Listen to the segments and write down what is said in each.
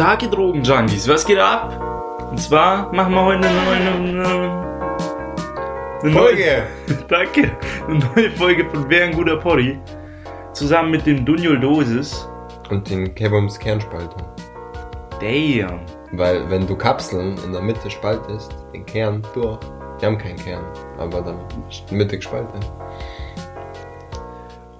Tag, ihr Drogenjunkies. Was geht ab? Und zwar machen wir heute eine neue, eine, Folge. Neue, danke. Eine neue Folge von Wer ein guter Poddy. Zusammen mit dem Dunjol Dosis. Und den Kebums Kernspalter. Damn. Weil wenn du Kapseln in der Mitte spaltest, den Kern durch, die haben keinen Kern, aber dann Mitte gespalten.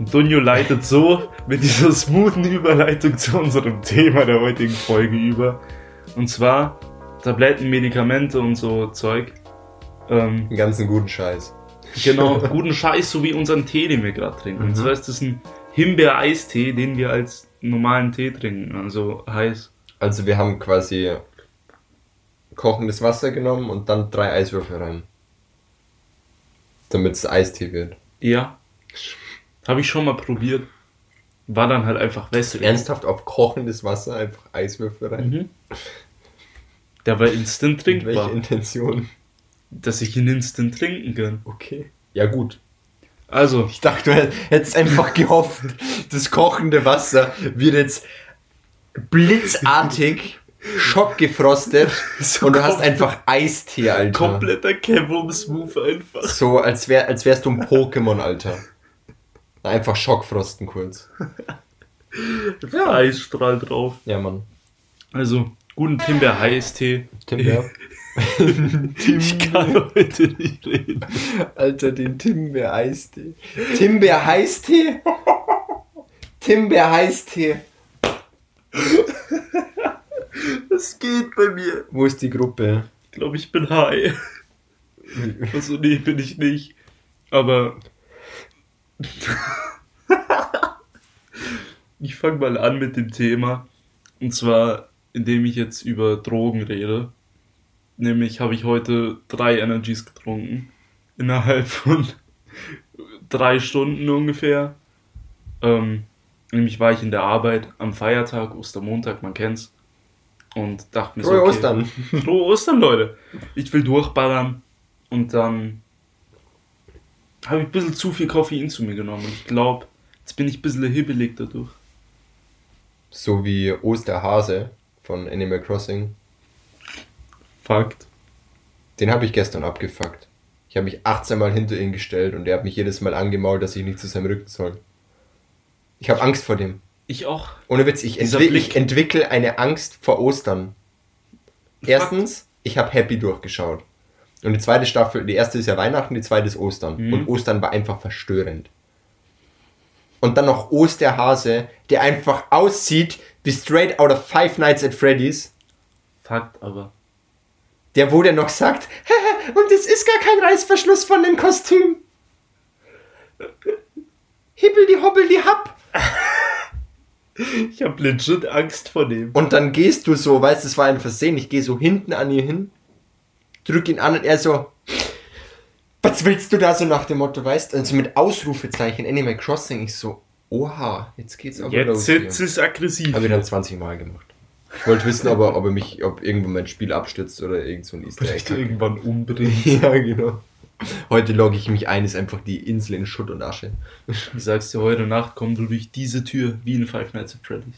Und Dunjo leitet so mit dieser smoothen Überleitung zu unserem Thema der heutigen Folge über. Und zwar Tabletten, Medikamente und so Zeug. Ähm, Den ganzen guten Scheiß. genau, guten Scheiß, so wie unseren Tee, den wir gerade trinken. Und zwar ist das ein Himbeer-Eistee, den wir als normalen Tee trinken, also heiß. Also wir haben quasi kochendes Wasser genommen und dann drei Eiswürfel rein. Damit es Eistee wird. Ja. Habe ich schon mal probiert. War dann halt einfach wässrig. Ernsthaft auf kochendes Wasser einfach Eiswürfel rein? Mhm. Der war instant Mit trinkbar. Intention? Dass ich ihn instant trinken kann. Okay. Ja gut. Also, Ich dachte, du hättest einfach gehofft, das kochende Wasser wird jetzt blitzartig schockgefrostet So und du hast einfach Eistee, Alter. kompletter Kevum-Smooth einfach. So, als, wär, als wärst du ein Pokémon, Alter. Einfach Schockfrosten kurz. Ja. Eisstrahl drauf. Ja, Mann. Also, guten Timbeer-Eistee. Timber. Ich kann heute nicht reden. Alter, den Timbeer Eistee. Timbeer Eistee? Timbeer Eistee. Das geht bei mir. Wo ist die Gruppe? Ich glaube, ich bin high. Also, nee, bin ich nicht. Aber. Ich fange mal an mit dem Thema. Und zwar, indem ich jetzt über Drogen rede. Nämlich habe ich heute drei Energies getrunken. Innerhalb von drei Stunden ungefähr. Ähm, nämlich war ich in der Arbeit am Feiertag, Ostermontag, man kennt's. Und dachte mir so, Frohe okay, Ostern. Frohe Ostern, Leute. Ich will durchballern und dann habe ich ein bisschen zu viel Koffein zu mir genommen. Und ich glaube, jetzt bin ich ein bisschen hibbelig dadurch. So wie Osterhase von Animal Crossing. Fakt. Den habe ich gestern abgefuckt. Ich habe mich 18 Mal hinter ihn gestellt und er hat mich jedes Mal angemault, dass ich nicht zu seinem Rücken soll. Ich habe Angst vor dem. Ich auch. Ohne Witz, ich, Dieser entwi Blick. ich entwickle eine Angst vor Ostern. Erstens, ich habe Happy durchgeschaut. Und die zweite Staffel, die erste ist ja Weihnachten, die zweite ist Ostern. Mhm. Und Ostern war einfach verstörend. Und dann noch Osterhase, der einfach aussieht wie straight out of Five Nights at Freddy's. Fakt, aber. Der wo der noch sagt, und es ist gar kein Reißverschluss von dem Kostüm. Hibbel die hobbel die happ. Ich habe legit Angst vor dem. Und dann gehst du so, weißt du, es war ein Versehen, ich gehe so hinten an ihr hin, drück ihn an und er so, was willst du da so nach dem Motto, weißt du? Also mit Ausrufezeichen, Animal Crossing, ich so, oha, jetzt geht's aber Jetzt jetzt ist aggressiv. Habe ich dann 20 Mal gemacht. Ich wollte wissen, ob er, ob er mich, ob irgendwo mein Spiel abstürzt oder irgend so ein Easter Vielleicht Egg. irgendwann umbringt. Ja, genau. Heute logge ich mich ein, ist einfach die Insel in Schutt und Asche. Ich sag's dir, heute Nacht kommst du durch diese Tür wie in Five Nights at Freddy's.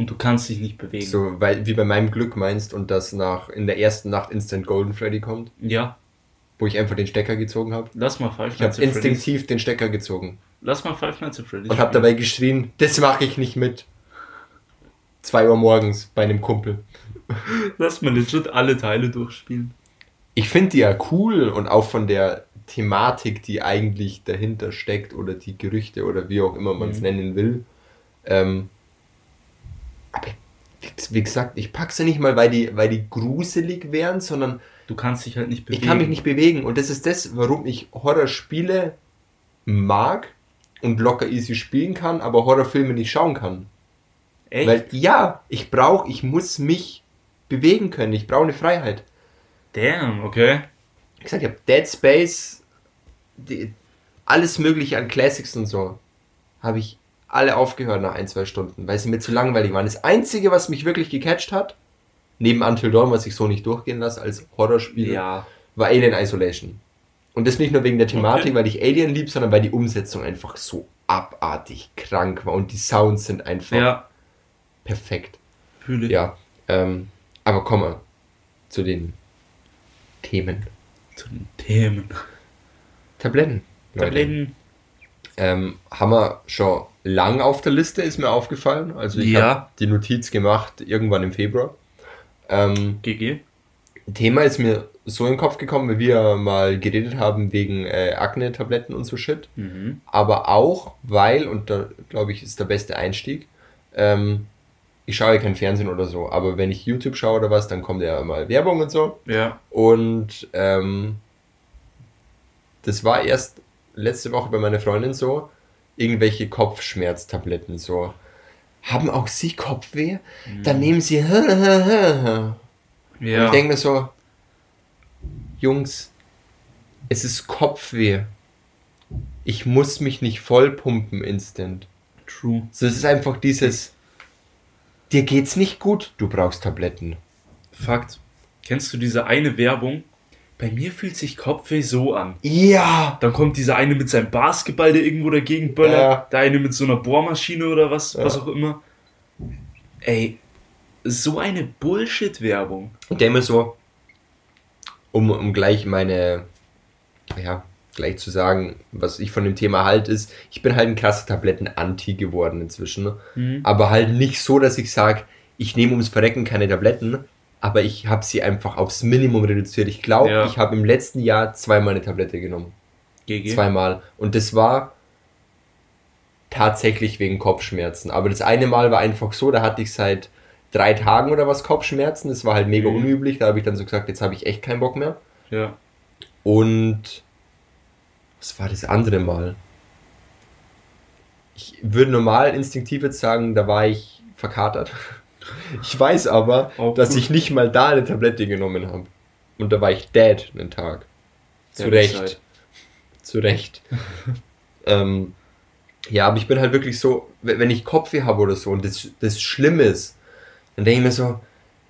Und du kannst dich nicht bewegen. So, weil, wie bei meinem Glück meinst und dass nach, in der ersten Nacht Instant Golden Freddy kommt, Ja, wo ich einfach den Stecker gezogen habe. lass mal Five Ich habe Nights at Freddy's. instinktiv den Stecker gezogen Lass mal Five Nights at Freddy's. und habe dabei geschrien, das mache ich nicht mit. 2 Uhr morgens bei einem Kumpel. Lass mal legit alle Teile durchspielen. Ich finde die ja cool und auch von der Thematik, die eigentlich dahinter steckt oder die Gerüchte oder wie auch immer man es Mhm. nennen will. Ähm, aber wie- gesagt, ich pack's ja nicht mal, weil die, weil die gruselig wären, sondern Du kannst dich halt nicht bewegen. ich kann mich nicht bewegen. Und das ist das, warum ich Horrorspiele mag und locker easy spielen kann, aber Horrorfilme nicht schauen kann. Echt? Weil ja, ich brauche, ich muss mich bewegen können. Ich brauche eine Freiheit. Damn, okay. Wie gesagt, ich habe Dead Space, die, alles mögliche an Classics und so, habe ich alle aufgehört nach ein, zwei Stunden, weil sie mir zu langweilig waren. Das Einzige, was mich wirklich gecatcht hat, neben Until Dawn, was ich so nicht durchgehen lasse als Horrorspiel, Ja. war Alien Isolation. Und das nicht nur wegen der Thematik, Okay. weil ich Alien lieb, sondern weil die Umsetzung einfach so abartig krank war und die Sounds sind einfach Ja, perfekt. Fühle ich. Ja, ähm, aber kommen wir zu den Themen. Zu den Themen. Tabletten. Leute. Tabletten. Ähm, haben wir schon lang auf der Liste, ist mir aufgefallen. Also ich Ja. habe die Notiz gemacht, irgendwann im Februar. Ähm, GG. Thema ist mir so in den Kopf gekommen, weil wir mal geredet haben wegen äh, Akne-Tabletten und so Shit. Mhm. Aber auch, weil, und da glaube ich, ist der beste Einstieg, ähm, ich schaue ja kein Fernsehen oder so, aber wenn ich YouTube schaue oder was, dann kommt ja mal Werbung und so. Ja. Und ähm, das war erst letzte Woche bei meiner Freundin so, irgendwelche Kopfschmerztabletten so. Haben auch Sie Kopfweh? Dann nehmen Sie. Und Ja. ich denke mir so, Jungs, es ist Kopfweh. Ich muss mich nicht vollpumpen instant. True. So, es ist einfach dieses, dir geht's nicht gut, du brauchst Tabletten. Fakt. Kennst du diese eine Werbung? Bei mir fühlt sich Kopfweh so an. Ja! Dann kommt dieser eine mit seinem Basketball, der irgendwo dagegen böllert. Ja. Der eine mit so einer Bohrmaschine oder was, Ja. was auch immer. Ey, so eine Bullshit-Werbung. Und der immer so, um, um gleich meine, ja, gleich zu sagen, was ich von dem Thema halt ist, ich bin halt ein krasser Tabletten-Anti geworden inzwischen. Mhm. Aber halt nicht so, dass ich sage, ich nehme ums Verrecken keine Tabletten, aber ich habe sie einfach aufs Minimum reduziert. Ich glaube, Ja. ich habe im letzten Jahr zweimal eine Tablette genommen. GG. Zweimal. Und das war tatsächlich wegen Kopfschmerzen. Aber das eine Mal war einfach so, da hatte ich seit drei Tagen oder was Kopfschmerzen. Das war halt mega Mhm. unüblich. Da habe ich dann so gesagt, jetzt habe ich echt keinen Bock mehr. Ja. Und was war das andere Mal? Ich würde normal instinktiv jetzt sagen, da war ich verkatert. Ich weiß aber, Auch dass ich nicht mal da eine Tablette genommen habe. Und da war ich dead einen Tag. Zu Der Recht. Website. Zu Recht. ähm, ja, aber ich bin halt wirklich so, wenn ich Kopfweh habe oder so und das, das schlimm ist, dann denke ich mir so,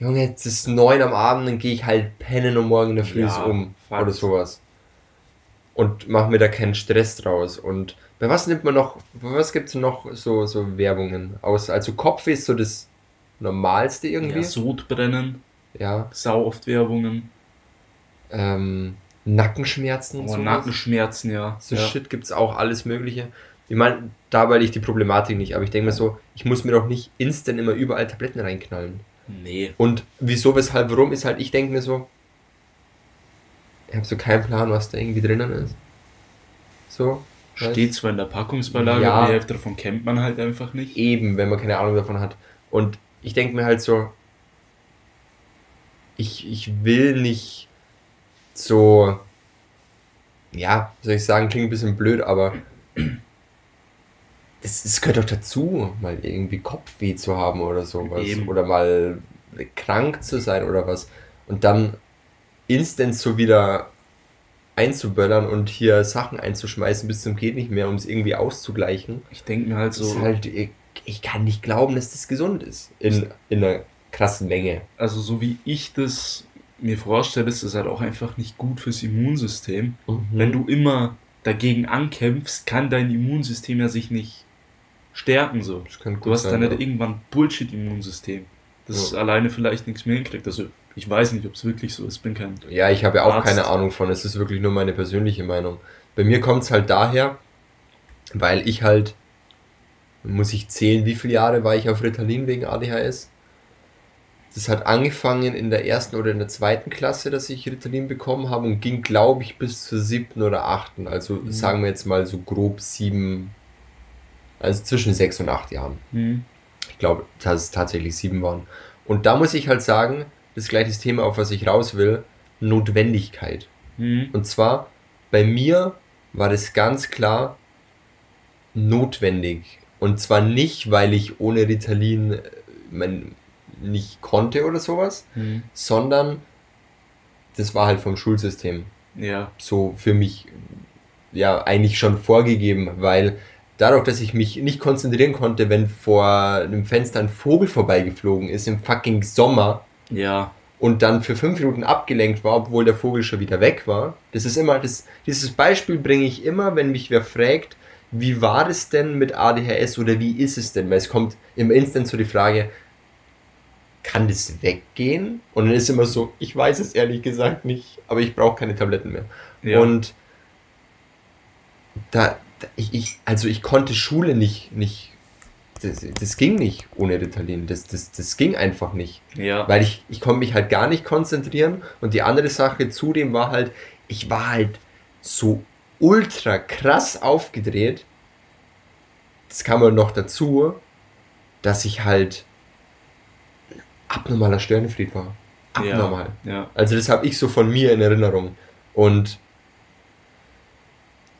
Junge, jetzt ist neun am Abend, dann gehe ich halt pennen und morgen in der Früh Ja, ist um. Fakt. Oder sowas. Und mach mir da keinen Stress draus. Und bei was nimmt man noch, bei was gibt es noch so, so Werbungen? Aus, also Kopfweh ist so das Normalste irgendwie. Ja, Sodbrennen, Ja. sau oft Werbungen. Ähm, Nackenschmerzen und Oh. Nackenschmerzen, ja. So ja. Shit gibt's auch alles Mögliche. Ich meine, da weil ich die Problematik nicht, aber ich denke mir so, ich muss mir doch nicht instant immer überall Tabletten reinknallen. Nee. Und wieso, weshalb, warum ist halt, ich denke mir so, ich habe so keinen Plan, was da irgendwie drinnen ist. So. Steht zwar in der Packungsbeilage, Ja. aber die Hälfte davon kennt man halt einfach nicht. Eben, wenn man keine Ahnung davon hat. Und ich denke mir halt so, ich, ich will nicht so, ja, soll ich sagen, klingt ein bisschen blöd, aber es, es gehört doch dazu, mal irgendwie Kopfweh zu haben oder sowas. Eben. Oder mal krank zu sein oder was. Und dann instant so wieder einzuböllern und hier Sachen einzuschmeißen bis zum geht nicht mehr, um es irgendwie auszugleichen. Ich denke mir halt Das ist so, halt, ich, kann nicht glauben, dass das gesund ist. In, in einer krassen Menge. also so wie ich das mir vorstelle, ist das halt auch einfach nicht gut fürs Immunsystem. Mhm. Wenn du immer dagegen ankämpfst, kann dein Immunsystem ja sich nicht stärken so. Das kann gut Du hast dann ja. nicht irgendwann Bullshit-Immunsystem, das Ja. alleine vielleicht nichts mehr hinkriegt. Also ich weiß nicht, ob es wirklich so ist, bin kein Ja, ich habe ja auch Arzt. keine Ahnung von. Es ist wirklich nur meine persönliche Meinung. Bei mir kommt es halt daher, weil ich halt, muss ich zählen, wie viele Jahre war ich auf Ritalin wegen ADHS? Das hat angefangen in der ersten oder in der zweiten Klasse, dass ich Ritalin bekommen habe und ging, glaube ich, bis zur siebten oder achten. Also Mhm. sagen wir jetzt mal so grob sieben, also zwischen sechs und acht Jahren. Hm. Ich glaube, dass es tatsächlich sieben waren. Und da muss ich halt sagen, das ist gleich das Thema, auf was ich raus will, Notwendigkeit. Hm. Und zwar, bei mir war das ganz klar notwendig. Und zwar nicht, weil ich ohne Ritalin äh, mein, nicht konnte oder sowas, Hm. sondern das war halt vom Schulsystem Ja, so für mich ja eigentlich schon vorgegeben, weil dadurch, dass ich mich nicht konzentrieren konnte, wenn vor einem Fenster ein Vogel vorbeigeflogen ist im fucking Sommer ja, und dann für fünf Minuten abgelenkt war, obwohl der Vogel schon wieder weg war. Das ist immer, das, dieses Beispiel bringe ich immer, wenn mich wer fragt, wie war es denn mit ADHS oder wie ist es denn? Weil es kommt im Instant so die Frage, kann das weggehen? Und dann ist immer so, ich weiß es ehrlich gesagt nicht, aber ich brauche keine Tabletten mehr. Ja. Und da, da ich, ich, also ich konnte Schule nicht, nicht das, das ging nicht ohne Ritalin. Das, das, das ging einfach nicht. Ja. Weil ich, ich konnte mich halt gar nicht konzentrieren. Und die andere Sache zudem war halt, ich war halt so ultra krass aufgedreht. Das kam halt noch dazu, dass ich halt ein abnormaler Störenfried war. Abnormal. Ja. Also das habe ich so von mir in Erinnerung. Und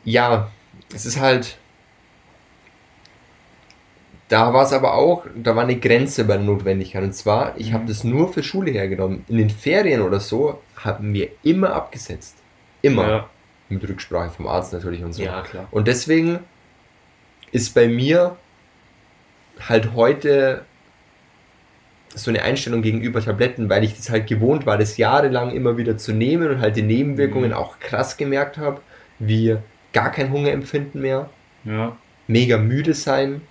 ja, es ist halt. Da war es aber auch, da war eine Grenze bei der Notwendigkeit. Und zwar, ich habe Mhm. das nur für Schule hergenommen. In den Ferien oder so haben wir immer abgesetzt. Immer. Ja. Mit Rücksprache vom Arzt natürlich und so. ja, klar. Und deswegen ist bei mir halt heute so eine Einstellung gegenüber Tabletten, weil ich das halt gewohnt war, das jahrelang immer wieder zu nehmen und halt die Nebenwirkungen Mhm. auch krass gemerkt habe, wie gar kein Hungerempfinden mehr, Ja. mega müde sein,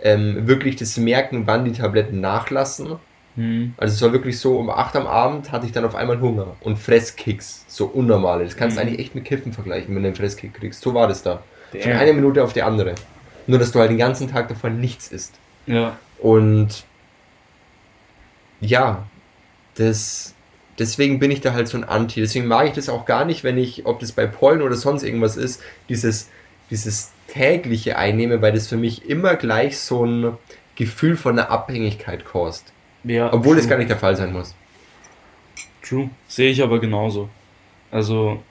ähm, wirklich das Merken, wann die Tabletten nachlassen. Hm. Also es war wirklich so, um 8 am Abend hatte ich dann auf einmal Hunger und Fresskicks, so unnormale. Das kannst du Mhm. eigentlich echt mit Kiffen vergleichen, wenn du einen Fresskick kriegst. So war das da. Von Damn. einer Minute auf die andere. Nur, dass du halt den ganzen Tag davon nichts isst. Ja. Und ja, das, deswegen bin ich da halt so ein Anti. Deswegen mag ich das auch gar nicht, wenn ich, ob das bei Pollen oder sonst irgendwas ist, dieses, dieses tägliche einnehme, weil das für mich immer gleich so ein Gefühl von einer Abhängigkeit kostet. Ja Obwohl es gar nicht der Fall sein muss. True. Sehe ich aber genauso. Also,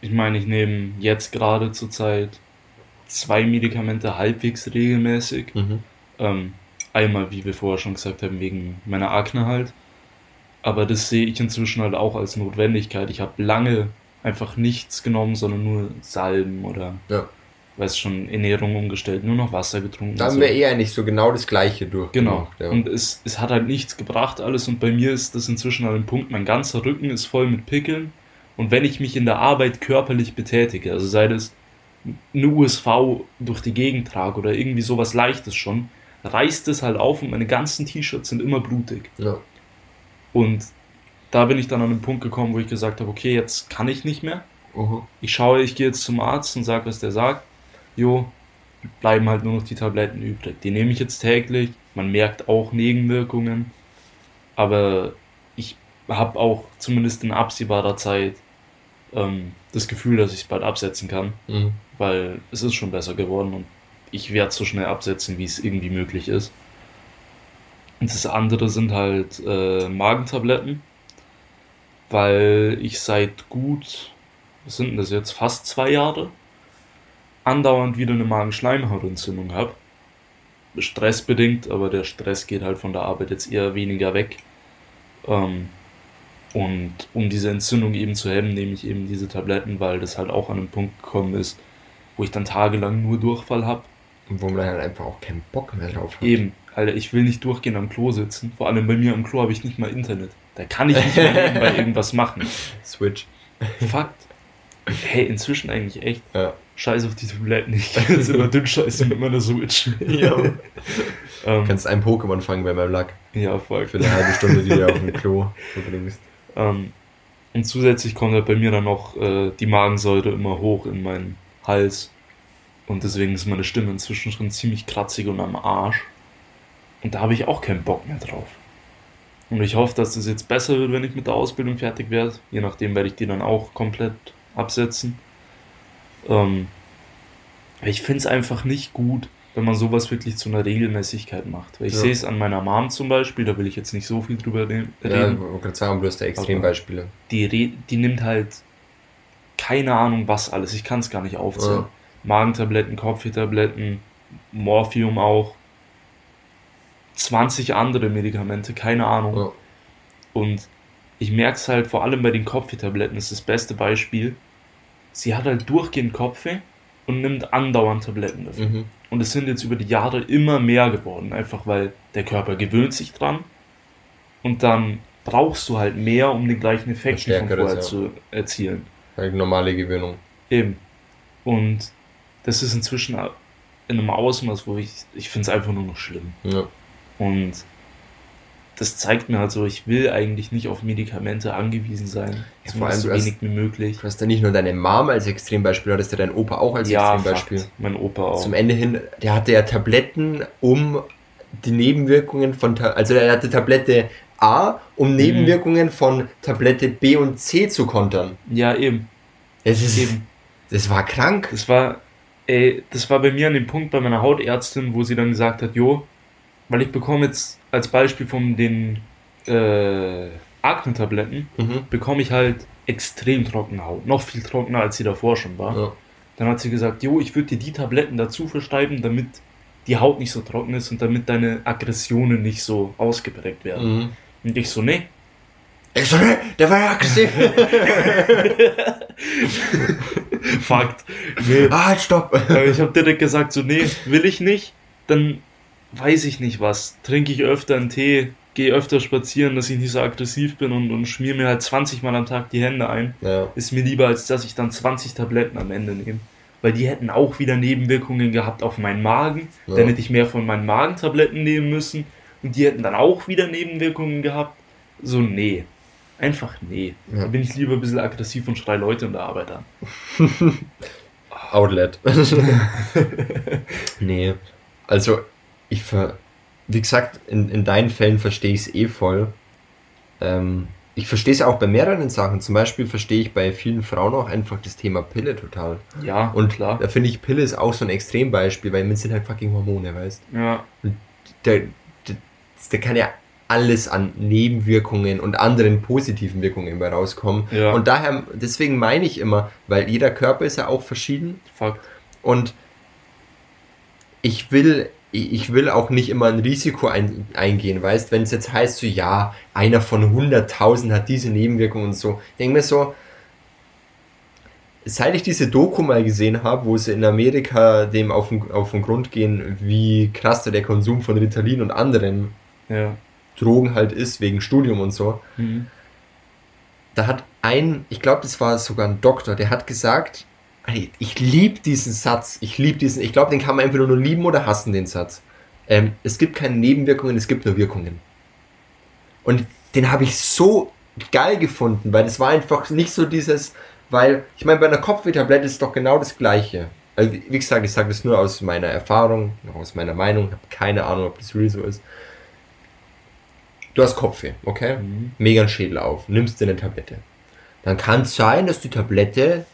ich meine, ich nehme jetzt gerade zur Zeit zwei Medikamente halbwegs regelmäßig. Mhm. Ähm, einmal, wie wir vorher schon gesagt haben, wegen meiner Akne halt. Aber das sehe ich inzwischen halt auch als Notwendigkeit. Ich habe lange einfach nichts genommen, sondern nur Salben oder, Ja. Weiß schon, Ernährung umgestellt, nur noch Wasser getrunken. Da haben so. wir eher nicht so genau das Gleiche durch. Genau. Ja. Und es, es hat halt nichts gebracht alles und bei mir ist das inzwischen an dem Punkt, mein ganzer Rücken ist voll mit Pickeln und wenn ich mich in der Arbeit körperlich betätige, also sei das eine USV durch die Gegend trage oder irgendwie sowas leichtes schon, reißt es halt auf und meine ganzen T-Shirts sind immer blutig. ja. Und da bin ich dann an den Punkt gekommen, wo ich gesagt habe, okay, jetzt kann ich nicht mehr. Mhm. Ich schaue, ich gehe jetzt zum Arzt und sage, was der sagt. Jo, bleiben halt nur noch die Tabletten übrig. Die nehme ich jetzt täglich. Man merkt auch Nebenwirkungen. Aber ich habe auch zumindest in absehbarer Zeit ähm, das Gefühl, dass ich es bald absetzen kann. Mhm. Weil es ist schon besser geworden und ich werde es so schnell absetzen, wie es irgendwie möglich ist. Und das andere sind halt äh, Magentabletten, weil ich seit gut, was sind denn das jetzt, fast zwei Jahre, andauernd wieder eine Magenschleimhautentzündung habe. Stressbedingt, aber der Stress geht halt von der Arbeit jetzt eher weniger weg. Ähm, und um diese Entzündung eben zu hemmen, nehme ich eben diese Tabletten, weil das halt auch an einen Punkt gekommen ist, wo ich dann tagelang nur Durchfall habe. Und wo man halt einfach auch keinen Bock mehr drauf hat. Eben, Alter, ich will nicht durchgehend am Klo sitzen. Vor allem bei mir am Klo habe ich nicht mal Internet. Da kann ich nicht mal nebenbei irgendwas machen. Switch. Fakt. Hey, inzwischen eigentlich echt. Ja. Scheiß auf die Tabletten. Ich kann jetzt immer dünn scheißen mit meiner Switch. Ja. ähm, Du kannst einen Pokémon fangen bei meinem Lack. ja, voll. Für eine halbe Stunde, die du auf dem Klo verbringst. Ähm, und zusätzlich kommt halt bei mir dann noch äh, die Magensäure immer hoch in meinen Hals. Und deswegen ist meine Stimme inzwischen schon ziemlich kratzig und am Arsch. Und da habe ich auch keinen Bock mehr drauf. Und ich hoffe, dass es jetzt besser wird, wenn ich mit der Ausbildung fertig werde. Je nachdem werde ich die dann auch komplett absetzen. Ähm, ich finde es einfach nicht gut, wenn man sowas wirklich zu einer Regelmäßigkeit macht. Weil ich Ja. sehe es an meiner Mom zum Beispiel, da will ich jetzt nicht so viel drüber re- reden Ja, wollte gerade sagen, du hast da Extrembeispiele. die, die nimmt halt keine Ahnung was alles. Ich kann es gar nicht aufzählen. Ja. Magentabletten, Kopfwehtabletten, Morphium auch. 20 andere Medikamente, keine Ahnung. Ja. Und ich merke es halt vor allem bei den Kopfwehtabletten, ist das beste Beispiel. Sie hat halt durchgehend Kopfweh und nimmt andauernd Tabletten dafür. Mhm. Und es sind jetzt über die Jahre immer mehr geworden, einfach weil der Körper gewöhnt sich dran und dann brauchst du halt mehr, um den gleichen Effekt von vorher ja. zu erzielen. Halt normale Gewöhnung. Eben. Und das ist inzwischen in einem Ausmaß, wo ich, ich finde es einfach nur noch schlimm. Ja. Und das zeigt mir halt so, ich will eigentlich nicht auf Medikamente angewiesen sein. Ja, vor allem, so hast- wenig wie möglich. Du hast ja nicht nur deine Mom als Extrembeispiel, du hattest ja deinen Opa auch als Ja, Extrembeispiel. Fakt. mein Opa auch. Zum Ende hin, der hatte ja Tabletten, um die Nebenwirkungen von, also er hatte Tablette A, um Nebenwirkungen von Tablette B und C zu kontern. Ja, eben. Das ist, Eben. das war krank. Das war, ey, das war bei mir an dem Punkt bei meiner Hautärztin, wo sie dann gesagt hat, jo, weil ich bekomme jetzt als Beispiel von den äh, Akne-Tabletten, Mhm. bekomme ich halt extrem trockene Haut. Noch viel trockener, als sie davor schon war. Ja. Dann hat sie gesagt, jo, ich würde dir die Tabletten dazu verschreiben, damit die Haut nicht so trocken ist und damit deine Aggressionen nicht so ausgeprägt werden. Mhm. Und ich so, nee, Ich so, ne, der war ja aggressiv. Fakt. Nee. ah, halt, stopp. Ich habe direkt gesagt, so, nee, will ich nicht. Dann weiß ich nicht was. Trinke ich öfter einen Tee, gehe öfter spazieren, dass ich nicht so aggressiv bin und, und schmier mir halt 20 Mal am Tag die Hände ein. Ja. Ist mir lieber, als dass ich dann 20 Tabletten am Ende nehme. Weil die hätten auch wieder Nebenwirkungen gehabt auf meinen Magen. Ja. Dann hätte ich mehr von meinen Magentabletten nehmen müssen. Und die hätten dann auch wieder Nebenwirkungen gehabt. So, nee. Einfach nee. Ja. Da bin ich lieber ein bisschen aggressiv und schrei Leute in der Arbeit an. Outlet. nee. Also, ich ver. Wie gesagt, in, in deinen Fällen verstehe ich es eh voll. Ähm, ich verstehe es auch bei mehreren Sachen. Zum Beispiel verstehe ich bei vielen Frauen auch einfach das Thema Pille total. Ja, Und klar. da finde ich, Pille ist auch so ein Extrembeispiel, weil man sind halt fucking Hormone, weißt Ja, da, da, da kann ja alles an Nebenwirkungen und anderen positiven Wirkungen bei rauskommen. Ja. Und daher, deswegen meine ich immer, weil jeder Körper ist ja auch verschieden Fakt. und ich will, ich will auch nicht immer ein Risiko ein, eingehen, weißt, wenn es jetzt heißt so, ja, einer von 100.000 hat diese Nebenwirkungen und so, ich denke mir so, seit ich diese Doku mal gesehen habe, wo sie in Amerika dem auf den, auf den Grund gehen, wie krass der Konsum von Ritalin und anderen Ja. Drogen halt ist, wegen Studium und so, Mhm. da hat ein, ich glaube, das war sogar ein Doktor, der hat gesagt, ich liebe diesen Satz, ich liebe diesen, ich glaube, den kann man entweder nur lieben oder hassen, den Satz. Ähm, es gibt keine Nebenwirkungen, es gibt nur Wirkungen. Und den habe ich so geil gefunden, weil das war einfach nicht so dieses, weil, ich meine, bei einer Kopfwehtablette ist doch genau das Gleiche. Also, wie gesagt, ich sage das nur aus meiner Erfahrung, aus meiner Meinung, habe keine Ahnung, ob das real so ist. Du hast Kopfweh, okay? Mhm. Mega einen Schädel auf, nimmst dir eine Tablette. Dann kann es sein, dass die Tablette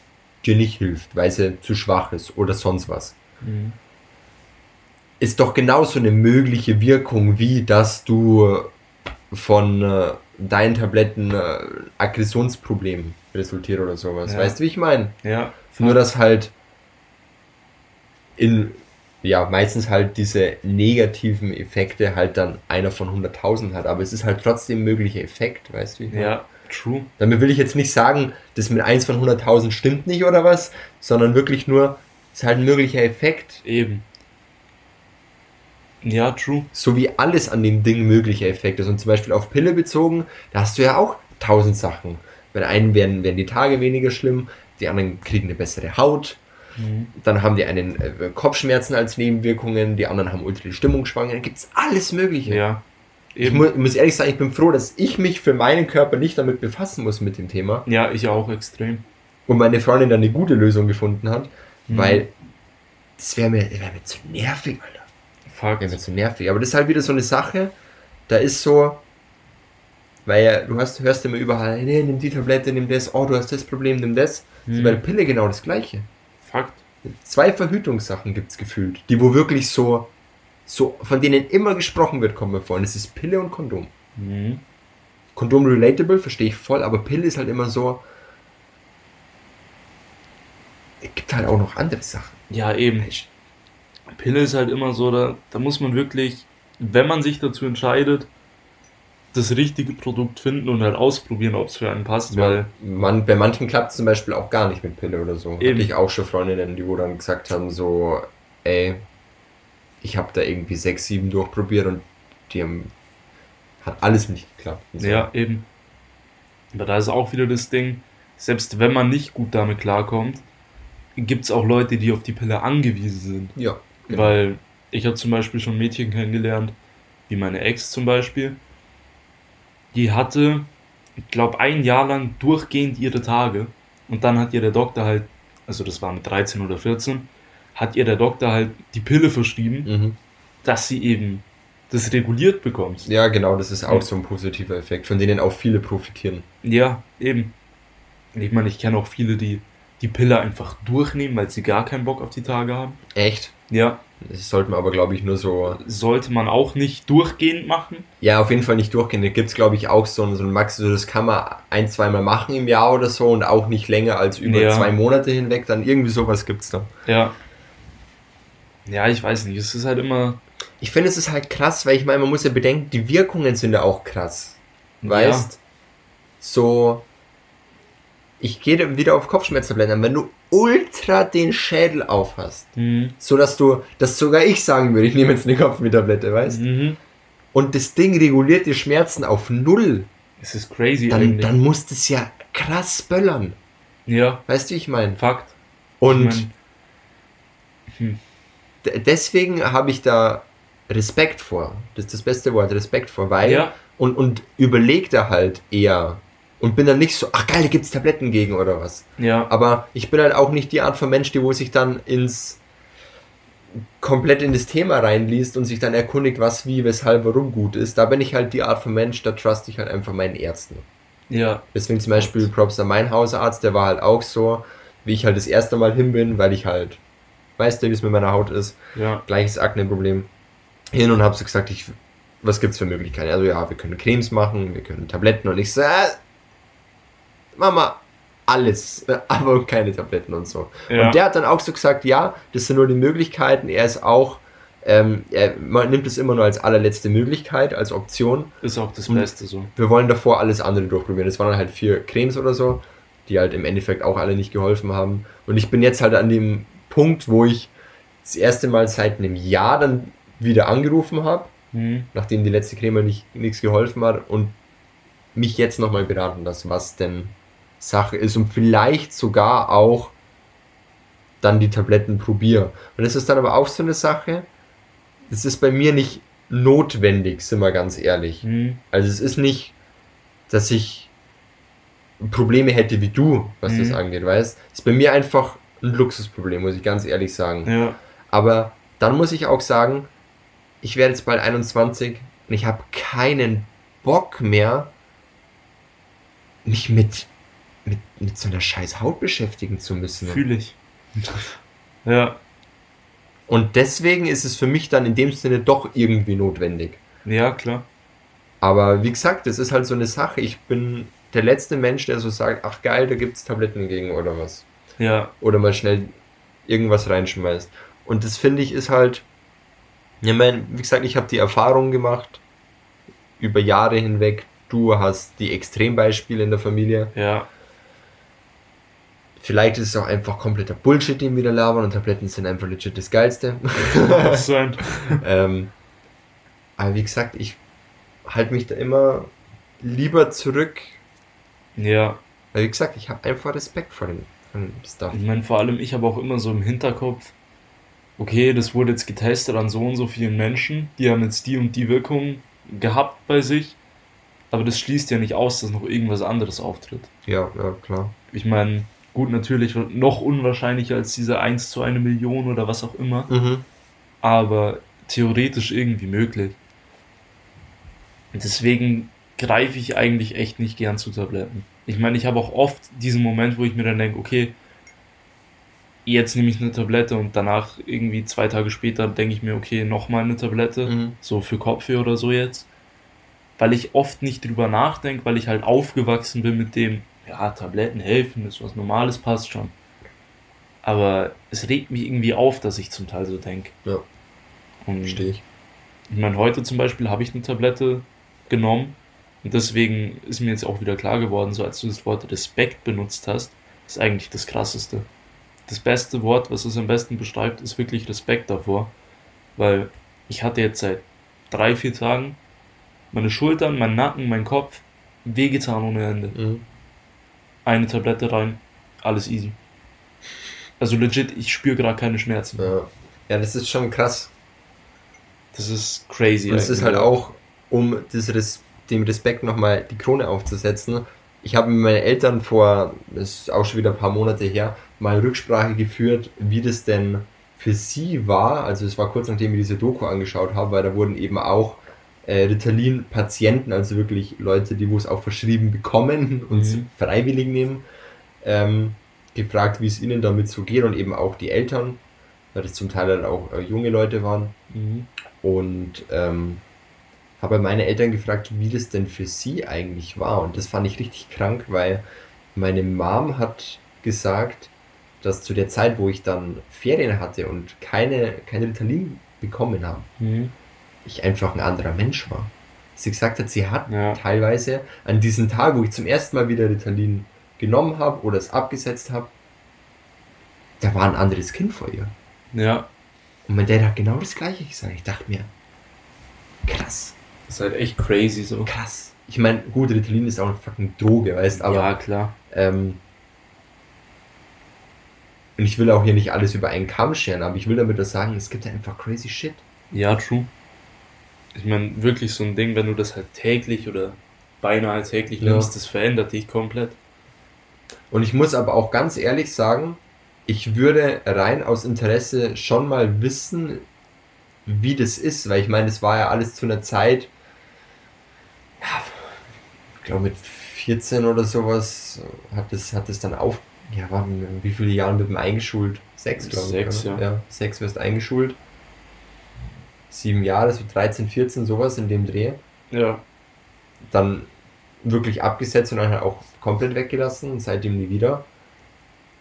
dir nicht hilft, weil sie zu schwach ist oder sonst was. Mhm. Ist doch genauso eine mögliche Wirkung, wie dass du von äh, deinen Tabletten äh, Aggressionsproblemen resultiert oder sowas. Ja. Weißt du, wie ich meine? Ja. Nur, dass halt in, ja, meistens halt diese negativen Effekte halt dann einer von 100.000 hat. Aber es ist halt trotzdem ein möglicher Effekt, weißt du? wie ich meine? Ja, true. Damit will ich jetzt nicht sagen, das mit 1 von 100.000 stimmt nicht oder was, sondern wirklich nur, es ist halt ein möglicher Effekt. Eben. Ja, true. So wie alles an dem Ding möglicher Effekt ist. Und zum Beispiel auf Pille bezogen, da hast du ja auch tausend Sachen. Bei einen werden, werden die Tage weniger schlimm, die anderen kriegen eine bessere Haut. Mhm. Dann haben die einen äh, Kopfschmerzen als Nebenwirkungen, die anderen haben ultra die Stimmungsschwankungen. Da gibt es alles Mögliche. Ja. Ich Eben. mu muss ehrlich sagen, ich bin froh, dass ich mich für meinen Körper nicht damit befassen muss mit dem Thema Ja, ich auch extrem. und meine Freundin dann eine gute Lösung gefunden hat, Mhm. weil das wäre mir, wär mir zu nervig, Alter. Fakt. Wäre mir zu nervig. Aber das ist halt wieder so eine Sache, da ist so, weil ja, du hast, hörst immer überall, nee, nimm die Tablette, nimm das, oh, du hast das Problem, nimm das. Mhm. bei der Pille genau das Gleiche. Fakt. Zwei Verhütungssachen gibt es gefühlt, die wo wirklich so, so, von denen immer gesprochen wird, kommen wir vor. Und das ist Pille und Kondom. Mhm. Kondom relatable, verstehe ich voll, aber Pille ist halt immer so. Es gibt halt auch noch andere Sachen. Ja, eben. Pille ist halt immer so, da, da muss man wirklich, wenn man sich dazu entscheidet, das richtige Produkt finden und halt ausprobieren, ob es für einen passt, weil man, bei manchen klappt es zum Beispiel auch gar nicht mit Pille oder so. Eben. Hatte ich auch schon Freundinnen, die wo dann gesagt haben, so, ey, ich habe da irgendwie sechs, sieben durchprobiert und die haben, hat alles nicht geklappt. So. Ja, eben. Aber da ist auch wieder das Ding, selbst wenn man nicht gut damit klarkommt, gibt es auch Leute, die auf die Pille angewiesen sind. Ja. genau. Weil ich habe zum Beispiel schon Mädchen kennengelernt, wie meine Ex zum Beispiel, die hatte, ich glaube, ein Jahr lang durchgehend ihre Tage. Und dann hat ihr der Doktor halt, also das war mit 13 oder 14, hat ihr der Doktor halt die Pille verschrieben, Mhm. dass sie eben das reguliert bekommt. Ja, genau, das ist auch Ja. so ein positiver Effekt, von denen auch viele profitieren. Ja, eben. Ich meine, ich kenne auch viele, die die Pille einfach durchnehmen, weil sie gar keinen Bock auf die Tage haben. Echt? Ja, Das sollte man aber, glaube ich, nur so. sollte man auch nicht durchgehend machen. Ja, auf jeden Fall nicht durchgehen. Da gibt es, glaube ich, auch so ein, so ein Max, so das kann man ein, zweimal machen im Jahr oder so und auch nicht länger als über Ja. zwei Monate hinweg. Dann irgendwie sowas gibt's da. Ja. Ja, ich weiß nicht. Es ist halt immer. Ich finde, es ist halt krass, weil ich meine, man muss ja bedenken, die Wirkungen sind ja auch krass. Weißt? So. Ich gehe wieder auf Kopfschmerztabletten. Wenn du ultra den Schädel auf hast, Mhm. so dass du, dass sogar ich sagen würde, ich nehme jetzt eine Kopfschmerztablette, weißt? Mhm. Und das Ding reguliert die Schmerzen auf null, Es ist crazy dann, eigentlich. dann muss das ja krass böllern. ja, Weißt du, wie ich meine? Fakt. Und Ich mein, d- deswegen habe ich da Respekt vor. Das ist das beste Wort, Respekt vor, weil Ja. und, und überleg da halt eher und bin dann nicht so, ach geil, da gibt's Tabletten gegen oder was. ja. Aber ich bin halt auch nicht die Art von Mensch, die wo sich dann ins komplett in das Thema reinliest und sich dann erkundigt, was, wie, weshalb, warum gut ist. Da bin ich halt die Art von Mensch, da trust ich halt einfach meinen Ärzten. Ja. Deswegen zum Beispiel Props an meinen Hausarzt, der war halt auch so, wie ich halt das erste Mal hin bin, weil ich halt, weißt du, wie es mit meiner Haut ist, Ja. gleiches Akne-Problem, hin und hab so gesagt, ich, was gibt's für Möglichkeiten? Also ja, wir können Cremes machen, wir können Tabletten und ich so, äh, Mama, alles, aber keine Tabletten und so. Ja. Und der hat dann auch so gesagt, ja, das sind nur die Möglichkeiten, er ist auch, ähm, er man nimmt es immer nur als allerletzte Möglichkeit, als Option. Ist auch das Beste so. Wir wollen davor alles andere durchprobieren. Das waren dann halt vier Cremes oder so, die halt im Endeffekt auch alle nicht geholfen haben. Und ich bin jetzt halt an dem Punkt, wo ich das erste Mal seit einem Jahr dann wieder angerufen habe, Mhm. nachdem die letzte Creme nicht nichts geholfen hat und mich jetzt nochmal beraten lassen, was denn Sache ist und vielleicht sogar auch dann die Tabletten probiere. Und das ist dann aber auch so eine Sache, das ist bei mir nicht notwendig, sind wir ganz ehrlich. Mhm. Also es ist nicht, dass ich Probleme hätte wie du, was das Mhm. angeht, weißt? Ist bei mir einfach ein Luxusproblem, muss ich ganz ehrlich sagen. Ja. Aber dann muss ich auch sagen, ich werde jetzt bald 21 und ich habe keinen Bock mehr, mich mit, mit, mit so einer scheiß Haut beschäftigen zu müssen. Fühle ich. Ja. Und deswegen ist es für mich dann in dem Sinne doch irgendwie notwendig. Ja, klar. Aber wie gesagt, das ist halt so eine Sache. Ich bin der letzte Mensch, der so sagt, ach geil, da gibt's Tabletten gegen oder was. Ja. Oder mal schnell irgendwas reinschmeißt. Und das finde ich ist halt, ich meine, wie gesagt, ich habe die Erfahrung gemacht über Jahre hinweg. Du hast die Extrembeispiele in der Familie. Ja. Vielleicht ist es auch einfach kompletter Bullshit, den wir da labern und Tabletten sind einfach legit das Geilste. Sein. ähm, aber wie gesagt, ich halte mich da immer lieber zurück, Ja. weil wie gesagt, ich habe einfach Respekt vor dem, dem Stuff. Ich meine, vor allem, ich habe auch immer so im Hinterkopf, okay, das wurde jetzt getestet an so und so vielen Menschen, die haben jetzt die und die Wirkung gehabt bei sich, aber das schließt ja nicht aus, dass noch irgendwas anderes auftritt. Ja, ja, klar. Ich meine, gut, natürlich noch unwahrscheinlicher als diese 1 zu 1 Million oder was auch immer, Mhm. aber theoretisch irgendwie möglich. Und deswegen greife ich eigentlich echt nicht gern zu Tabletten. Ich meine, ich habe auch oft diesen Moment, wo ich mir dann denke, okay, jetzt nehme ich eine Tablette und danach irgendwie zwei Tage später denke ich mir, okay, nochmal eine Tablette, Mhm. so für Kopfweh oder so jetzt. Weil ich oft nicht drüber nachdenke, weil ich halt aufgewachsen bin mit dem, ja, Tabletten helfen, ist was Normales, passt schon. Aber es regt mich irgendwie auf, dass ich zum Teil so denke. Ja. Und Verstehe ich. ich meine, heute zum Beispiel habe ich eine Tablette genommen und deswegen ist mir jetzt auch wieder klar geworden, so als du das Wort Respekt benutzt hast, ist eigentlich das Krasseste. Das beste Wort, was es am besten beschreibt, ist wirklich Respekt davor, weil ich hatte jetzt seit drei, vier Tagen meine Schultern, mein Nacken, mein Kopf wehgetan ohne Ende. Mhm. Eine Tablette rein, alles easy. Also legit, ich spüre gerade keine Schmerzen. Ja. ja, das ist schon krass. Das ist crazy. Und es ist halt auch, um das Res dem Respekt nochmal die Krone aufzusetzen, ich habe mit meinen Eltern vor, das ist auch schon wieder ein paar Monate her, mal Rücksprache geführt, wie das denn für sie war. Also es war kurz nachdem ich diese Doku angeschaut habe, weil da wurden eben auch äh, Ritalin-Patienten, also wirklich Leute, die wo es auch verschrieben bekommen und Mhm. freiwillig nehmen, ähm, gefragt, wie es ihnen damit so geht und eben auch die Eltern, weil das zum Teil dann auch äh, junge Leute waren. Mhm. Und ähm, habe meine Eltern gefragt, wie das denn für sie eigentlich war. Und das fand ich richtig krank, weil meine Mom hat gesagt, dass zu der Zeit, wo ich dann Ferien hatte und keine, keine Ritalin bekommen habe, Mhm. ich einfach ein anderer Mensch war. Sie gesagt hat, sie hat Ja. teilweise an diesem Tag, wo ich zum ersten Mal wieder Ritalin genommen habe oder es abgesetzt habe, da war ein anderes Kind vor ihr. Ja, Und mein Dad hat genau das gleiche gesagt. Ich dachte mir, krass. Das ist halt echt crazy so. Krass. Ich meine, gut, Ritalin ist auch eine fucking Droge, weißt aber ja, klar. ähm, und ich will auch hier nicht alles über einen Kamm scheren, aber ich will damit das sagen, es gibt ja einfach crazy shit. Ja, true. Ich meine, wirklich so ein Ding, wenn du das halt täglich oder beinahe täglich Ja. nimmst, das verändert dich komplett. Und ich muss aber auch ganz ehrlich sagen, ich würde rein aus Interesse schon mal wissen, wie das ist, weil ich meine, es war ja alles zu einer Zeit, ja, ich glaube mit 14 oder sowas hat es hat dann auf, ja, waren wie viele Jahre mit dem eingeschult? Sechs, glaube ich. Sechs, ja. ja. Sechs wirst eingeschult. Sieben Jahre, so 13, 14, sowas in dem Dreh. Ja. Dann wirklich abgesetzt und dann halt auch komplett weggelassen und seitdem nie wieder.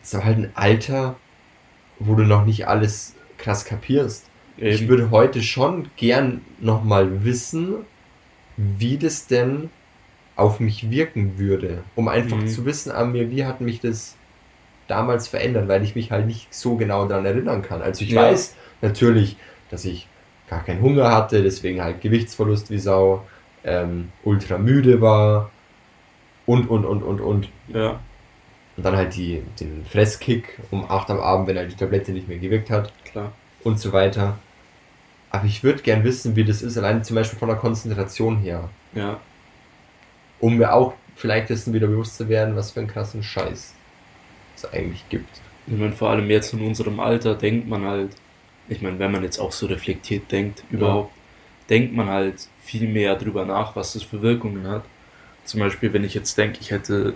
Das ist aber halt ein Alter, wo du noch nicht alles krass kapierst. Ich Eben. würde heute schon gern nochmal wissen, wie das denn auf mich wirken würde. Um einfach Mhm. zu wissen an mir, wie hat mich das damals verändert, weil ich mich halt nicht so genau daran erinnern kann. Also ich Ja. weiß natürlich, dass ich gar keinen Hunger hatte, deswegen halt Gewichtsverlust wie Sau, ähm, ultra müde war und, und, und, und, und. Ja, Und dann halt die, den Fresskick um 8 am Abend, wenn halt die Tablette nicht mehr gewirkt hat klar. und so weiter. Aber ich würde gern wissen, wie das ist, allein zum Beispiel von der Konzentration her. Ja. Um mir auch vielleicht dessen wieder bewusst zu werden, was für einen krassen Scheiß es eigentlich gibt. Ich meine, vor allem jetzt in unserem Alter denkt man halt, ich meine, wenn man jetzt auch so reflektiert denkt, überhaupt, denkt man halt viel mehr drüber nach, was das für Wirkungen hat. Zum Beispiel, wenn ich jetzt denke, ich hätte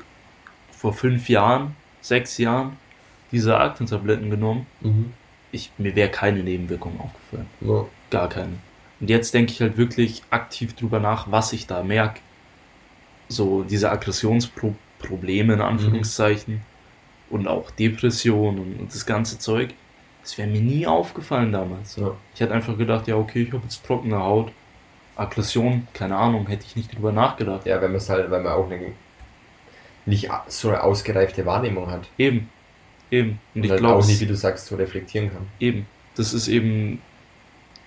vor fünf Jahren, sechs Jahren diese Aktentabletten genommen, ich, mir wäre keine Nebenwirkung aufgefallen. Ja. Gar keine. Und jetzt denke ich halt wirklich aktiv drüber nach, was ich da merke. So diese Aggressionsprobleme in Anführungszeichen und auch Depression und, und das ganze Zeug. Das wäre mir nie aufgefallen damals. Ja. Ich hätte einfach gedacht, ja okay, ich habe jetzt trockene Haut. Aggression, keine Ahnung, hätte ich nicht drüber nachgedacht. ja, wenn man es halt, weil man auch eine nicht so eine ausgereifte Wahrnehmung hat. Eben. Eben. Und Und ich halt glaube, auch nicht, wie du sagst, so reflektieren kann. Eben. Das ist eben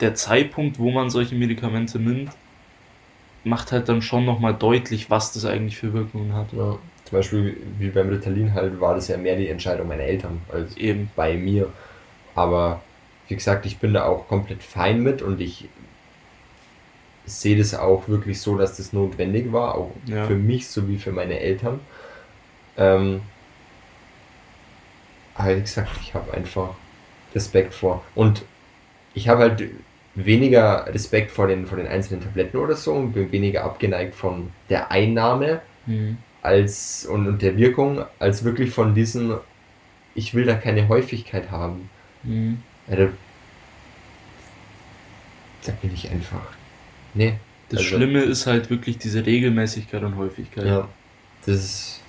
der Zeitpunkt, wo man solche Medikamente nimmt, macht halt dann schon nochmal deutlich, was das eigentlich für Wirkungen hat. Ja. Zum Beispiel wie beim Ritalin halt war das ja mehr die Entscheidung meiner Eltern als Eben. bei mir. Aber wie gesagt, ich bin da auch komplett fein mit und ich sehe das auch wirklich so, dass das notwendig war, auch Ja. für mich sowie für meine Eltern. Ähm, aber wie gesagt, ich habe einfach Respekt vor. Und ich habe halt weniger Respekt vor den, vor den einzelnen Tabletten oder so und bin weniger abgeneigt von der Einnahme Mhm. als und, und der Wirkung, als wirklich von diesem, ich will da keine Häufigkeit haben. Mhm. Ja, da, da bin ich einfach. Nee. Das Also- Schlimme ist halt wirklich diese Regelmäßigkeit und Häufigkeit. Ja. Das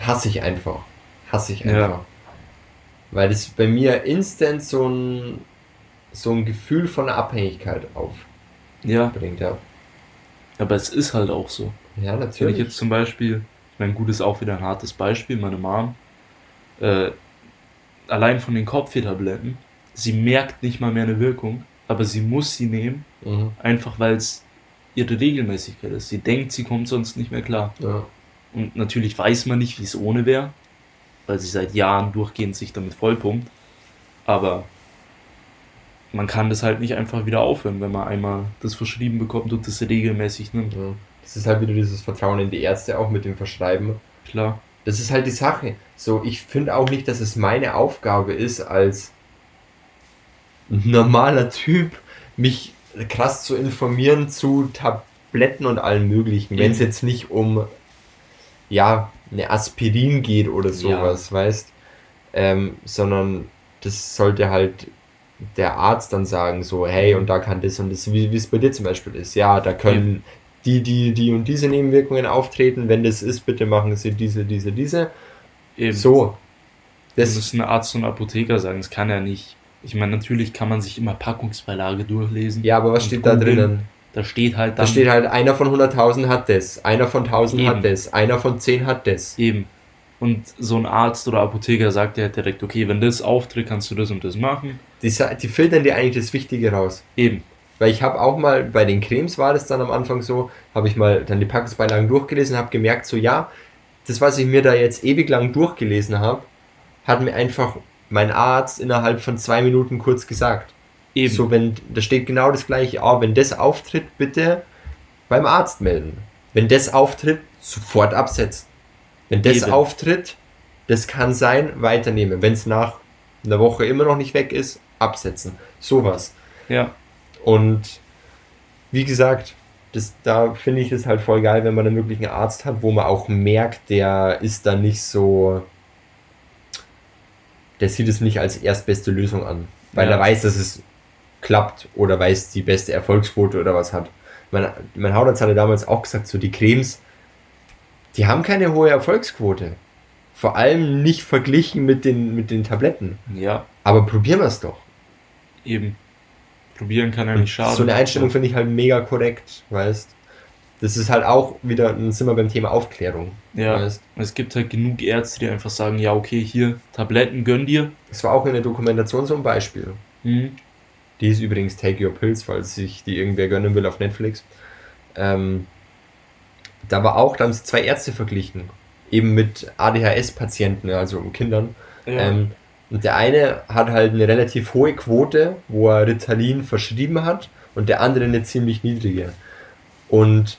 hasse ich einfach. Hasse ich Ja. Weil das bei mir instant so ein, so ein Gefühl von Abhängigkeit aufbringt, ja, ja. aber es ist halt auch so. Ja, Wenn natürlich. ich jetzt zum Beispiel, ich meine, gut ist auch wieder ein hartes Beispiel, meine Mom, äh, allein von den Kopfwehtabletten, sie merkt nicht mal mehr eine Wirkung, aber sie muss sie nehmen, mhm. einfach weil es ihre Regelmäßigkeit ist. Sie denkt, sie kommt sonst nicht mehr klar. ja. Und natürlich weiß man nicht, wie es ohne wäre, weil sie seit Jahren durchgehend sich damit vollpumpt. Aber man kann das halt nicht einfach wieder aufhören, wenn man einmal das verschrieben bekommt und das regelmäßig nimmt. Ja. Das ist halt wieder dieses Vertrauen in die Ärzte auch mit dem Verschreiben. Klar. Das ist halt die Sache. So, ich finde auch nicht, dass es meine Aufgabe ist, als normaler Typ, mich krass zu informieren zu Tabletten und allem möglichen. Wenn es jetzt nicht um, ja, eine Aspirin geht oder sowas, weißt. Ähm, sondern das sollte halt der Arzt dann sagen, so, hey, und da kann das und das, wie es bei dir zum Beispiel ist. Ja, da können die, die, die und diese Nebenwirkungen auftreten. Wenn das ist, bitte machen Sie diese, diese, diese. Eben. So. Das Das, müssen Arzt und Apotheker sagen, das kann er nicht. Ich meine, natürlich kann man sich immer Packungsbeilage durchlesen. ja, aber was steht da drinnen? Da steht halt Da dann steht halt, einer von 100.000 hat das, einer von 1000 Eben. hat das, einer von 10 hat das. eben. Und so ein Arzt oder Apotheker sagt ja direkt, okay, wenn das auftritt, kannst du das und das machen. Die, die filtern dir eigentlich das Wichtige raus. Eben. Weil ich habe auch mal, bei den Cremes war das dann am Anfang so, habe ich mal dann die Packungsbeilagen durchgelesen, habe gemerkt, so ja, das, was ich mir da jetzt ewig lang durchgelesen habe, hat mir einfach mein Arzt innerhalb von zwei Minuten kurz gesagt. Eben. So, wenn, da steht genau das gleiche, ah, wenn das auftritt, bitte beim Arzt melden. Wenn das auftritt, sofort absetzen. Wenn das Eben. auftritt, das kann sein, weiternehmen. Wenn es nach einer Woche immer noch nicht weg ist, absetzen. Sowas. Ja. Und wie gesagt, das, da finde ich es halt voll geil, wenn man dann wirklich einen Arzt hat, wo man auch merkt, der ist da nicht so. Der sieht es nicht als erstbeste Lösung an. Weil Ja. er weiß, dass es klappt oder weiß die beste Erfolgsquote oder was hat. Mein, mein Hautarzt hatte damals auch gesagt, so die Cremes, die haben keine hohe Erfolgsquote. Vor allem nicht verglichen mit den, mit den Tabletten. Ja. Aber probieren wir es doch. Eben. Probieren kann ja nicht schaden. So eine Einstellung finde ich halt mega korrekt, weißt Das ist halt auch wieder, dann sind wir beim Thema Aufklärung. Ja. Weißt Es gibt halt genug Ärzte, die einfach sagen, ja, okay, hier, Tabletten gönn dir. Es war auch in der Dokumentation so ein Beispiel. Mhm. Die ist übrigens Take Your Pills, falls sich die irgendwer gönnen will auf Netflix. Ähm, da war auch, da haben sie zwei Ärzte verglichen. Eben mit ADHS-Patienten, also Kindern. Ja. Ähm, und der eine hat halt eine relativ hohe Quote, wo er Ritalin verschrieben hat, und der andere eine ziemlich niedrige. Und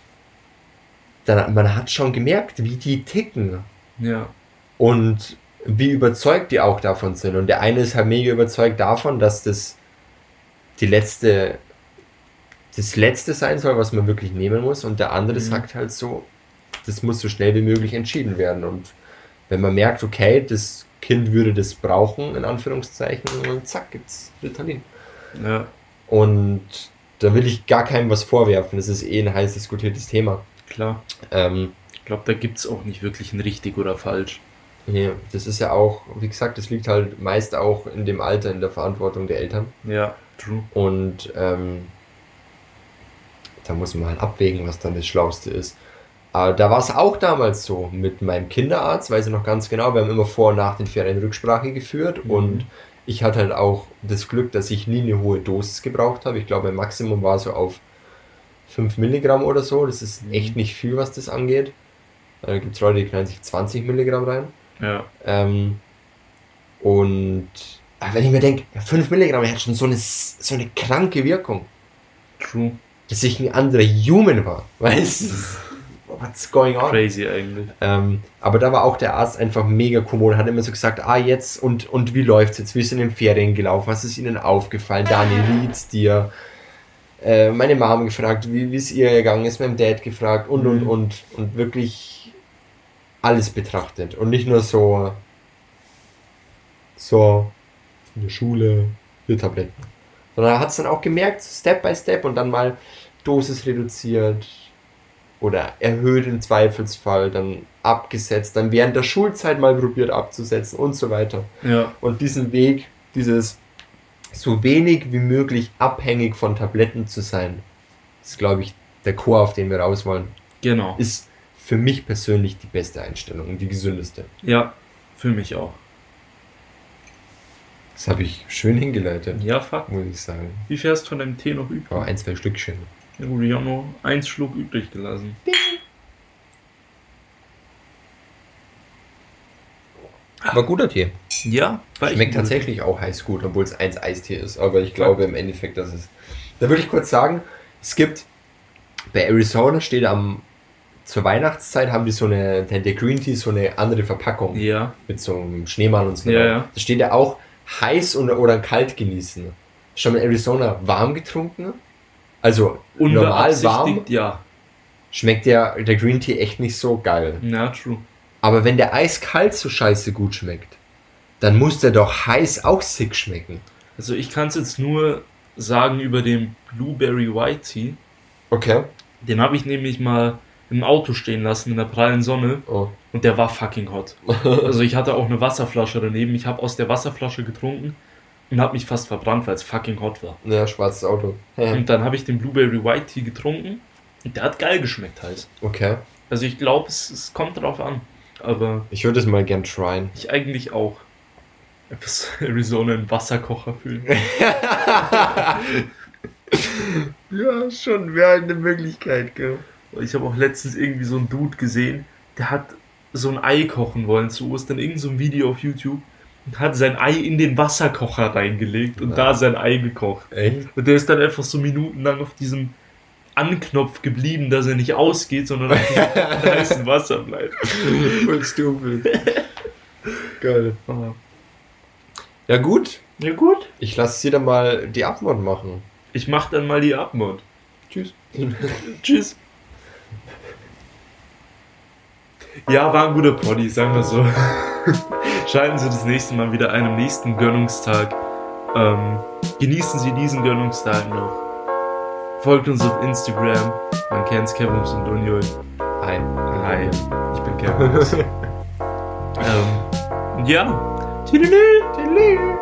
dann, man hat schon gemerkt, wie die ticken ja. und wie überzeugt die auch davon sind. Und der eine ist halt mega überzeugt davon, dass das die letzte, das letzte sein soll, was man wirklich nehmen muss. Und der andere Mhm. sagt halt so, das muss so schnell wie möglich entschieden werden. Und wenn man merkt, okay, das Kind würde das brauchen, in Anführungszeichen, und zack, gibt's Ritalin. Ja. Und da will ich gar keinem was vorwerfen. Das ist eh ein heiß diskutiertes Thema. Klar. Ähm, Ich glaube, da gibt es auch nicht wirklich ein richtig oder falsch. Ja, das ist ja auch, wie gesagt, das liegt halt meist auch in dem Alter, in der Verantwortung der Eltern. Ja, true. Und ähm, da muss man halt abwägen, was dann das Schlauste ist. Aber da war es auch damals so mit meinem Kinderarzt, weiß ich noch ganz genau. Wir haben immer vor und nach den Ferien Rücksprache geführt Mhm. und ich hatte halt auch das Glück, dass ich nie eine hohe Dosis gebraucht habe. Ich glaube, mein Maximum war so auf 5 Milligramm oder so. Das ist Mhm. echt nicht viel, was das angeht. Da gibt es Leute, die knallen sich 20 Milligramm rein. Ja. Ähm, und wenn ich mir denke, ja, 5 Milligramm hat schon so eine, so eine kranke Wirkung, True. dass ich ein anderer Human war. Weißt du? What's going on? Crazy eigentlich. Ähm, aber da war auch der Arzt einfach mega kommod, hat immer so gesagt, ah jetzt und, und wie läuft's jetzt? Wie ist in den Ferien gelaufen? Was ist Ihnen aufgefallen? Daniel, wie geht's dir? Äh, meine Mom gefragt, wie es ihr gegangen ist, meinem Dad gefragt und und Mhm. und und wirklich alles betrachtet und nicht nur so so in der Schule hier Tabletten, sondern er hat es dann auch gemerkt, Step by Step und dann mal Dosis reduziert oder erhöht im Zweifelsfall, dann abgesetzt, dann während der Schulzeit mal probiert abzusetzen und so weiter. Ja. Und diesen Weg, dieses so wenig wie möglich abhängig von Tabletten zu sein, ist, glaube ich, der Chor, auf den wir raus wollen, Genau. ist für mich persönlich die beste Einstellung und die gesündeste. Ja, für mich auch. Das habe ich schön hingeleitet, Ja, fuck. muss ich sagen. Wie viel hast du von deinem Tee noch übrig? Aber ein, zwei Stückchen. Ja gut, ich habe nur eins Schluck übrig gelassen. Aber guter Tee. Ja, Schmeckt tatsächlich auch heiß gut, obwohl es eins Eistier ist. Aber ich glaube im Endeffekt, dass es. Da würde ich kurz sagen, es gibt bei Arizona steht am zur Weihnachtszeit haben die so eine der Green Tea so eine andere Verpackung Ja, mit so einem Schneemann und so. Ja, ja. Da steht ja auch heiß und, oder kalt genießen. Schon mal Arizona warm getrunken? Also normal warm ja. schmeckt der, der Green Tea echt nicht so geil. Na, true. Aber wenn der eiskalt so scheiße gut schmeckt, dann muss der doch heiß auch sick schmecken. Also ich kann es jetzt nur sagen über den Blueberry White Tea. Okay. Den habe ich nämlich mal im Auto stehen lassen in der prallen Sonne Oh. und der war fucking hot. Also ich hatte auch eine Wasserflasche daneben. Ich habe aus der Wasserflasche getrunken und habe mich fast verbrannt, weil es fucking hot war. Ja, schwarzes Auto. Und dann habe ich den Blueberry White Tea getrunken und der hat geil geschmeckt heiß. Okay. Also ich glaube, es, es kommt drauf an. Aber Ich würde es mal gern tryen. ich eigentlich auch. Etwas Arizona in Wasserkocher füllen. Ja, schon wäre eine Möglichkeit, gell? Ich habe auch letztens irgendwie so einen Dude gesehen, der hat so ein Ei kochen wollen zu Ostern, irgend so ein Video auf YouTube und hat sein Ei in den Wasserkocher reingelegt und Ja. da sein Ei gekocht. Echt? Und der ist dann einfach so minutenlang auf diesem Anknopf geblieben, dass er nicht ausgeht, sondern auf diesem heißen Wasser bleibt. Voll stupid. Geil. Ja gut, Ja gut. ich lasse sie dann mal die Abmod machen. Ich mach dann mal die Abmod. Tschüss. Tschüss. Ja, war ein guter Poddy, sagen wir so. Schalten Sie das nächste Mal wieder ein am nächsten Gönnungstag. Ähm, genießen Sie diesen Gönnungstag noch. Folgt uns auf Instagram. Man kennt's, Kevums und Dunjol. Hi. Hi, ich bin Kevin. ähm, ja. Tüdelü. Tschüss.